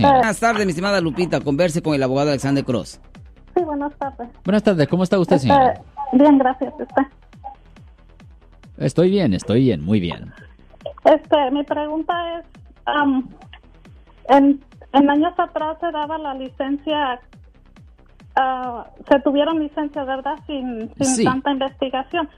Buenas tardes, mi estimada Lupita. Converse con el abogado Alexander Cross. Sí, buenas tardes. Buenas tardes, ¿cómo está usted, Este, señora? bien, gracias. Este, Estoy bien, estoy bien, muy bien. este, mi pregunta es, am, en, en años atrás se daba la licencia, ah, se tuvieron licencia, ¿verdad? Sin, sin Sí. tanta investigación.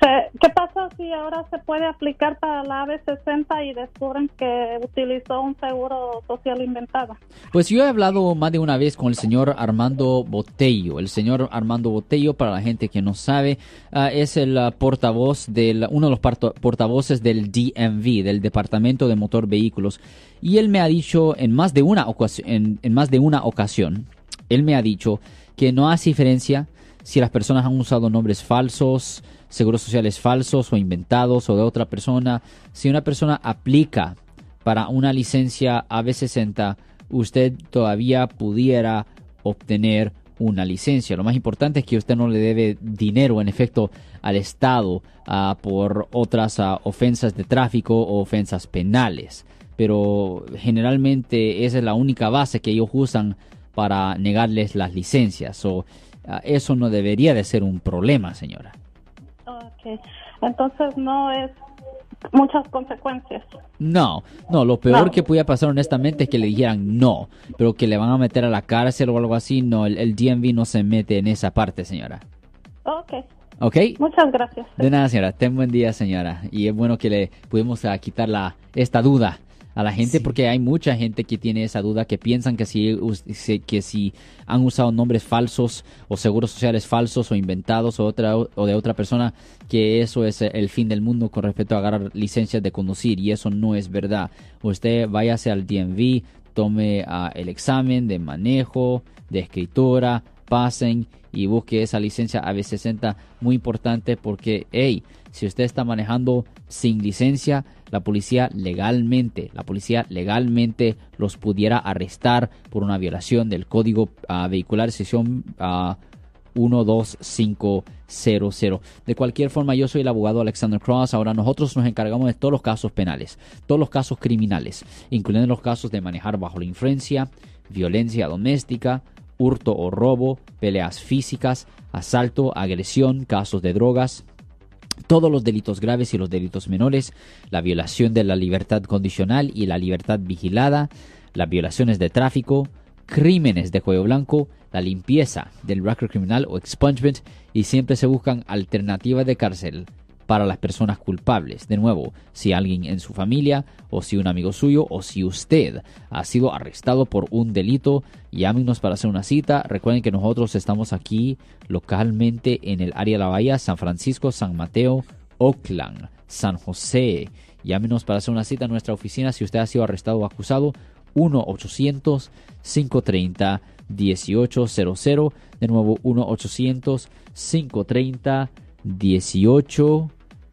Se- ¿Qué pasa si ahora se puede aplicar para la AB60 y descubren que utilizó un seguro social inventado? Pues yo he hablado más de una vez con el señor Armando Botello. El señor Armando Botello, para la gente que no sabe, ah, es el ah, portavoz del, uno de los portavoces del DMV, del Departamento de Motor Vehículos. Y él me ha dicho en más de una ocasión, en, en más de una ocasión, él me ha dicho que no hace diferencia si las personas han usado nombres falsos, seguros sociales falsos o inventados o de otra persona. Si una persona aplica para una licencia AB60, usted todavía pudiera obtener una licencia. Lo más importante es que usted no le debe dinero en efecto al Estado ah, por otras ah, ofensas de tráfico o ofensas penales. Pero generalmente esa es la única base que ellos usan para negarles las licencias. Eso no debería de ser un problema, señora. Ok, entonces no es muchas consecuencias. No, no, lo peor No. que pudiera pasar honestamente es que le dijeran no, pero que le van a meter a la cárcel o algo así, no, el, el DMV no se mete en esa parte, señora. Ok, ¿Ok? muchas gracias. De nada, señora. Ten buen día, señora. Y es bueno que le pudimos ah, quitar la, esta duda a la gente porque hay mucha gente que tiene esa duda que piensan que si, que si han usado nombres falsos o seguros sociales falsos o inventados o, otra, o de otra persona que eso es el fin del mundo con respecto a agarrar licencias de conducir y eso no es verdad. Usted váyase al DMV, tome ah, el examen de manejo, de escritura, pasen y busque esa licencia AB60 muy importante porque, hey, si usted está manejando sin licencia, la policía legalmente, la policía legalmente los pudiera arrestar por una violación del código ah, vehicular sección ah, 12500. De cualquier forma, yo soy el abogado Alexander Cross. Ahora nosotros nos encargamos de todos los casos penales, todos los casos criminales, incluyendo los casos de manejar bajo la influencia, violencia doméstica, hurto o robo, peleas físicas, asalto, agresión, casos de drogas, todos los delitos graves y los delitos menores, la violación de la libertad condicional y la libertad vigilada, las violaciones de tráfico, crímenes de cuello blanco, la limpieza del record criminal o expungement y siempre se buscan alternativas de cárcel para las personas culpables. De nuevo, si alguien en su familia o si un amigo suyo o si usted ha sido arrestado por un delito, llámenos para hacer una cita. Recuerden que nosotros estamos aquí localmente en el área de la Bahía, San Francisco, San Mateo, Oakland, San José. Llámenos para hacer una cita en nuestra oficina si usted ha sido arrestado o acusado. 1-800-530-1800. De nuevo, 1-800-530-1800.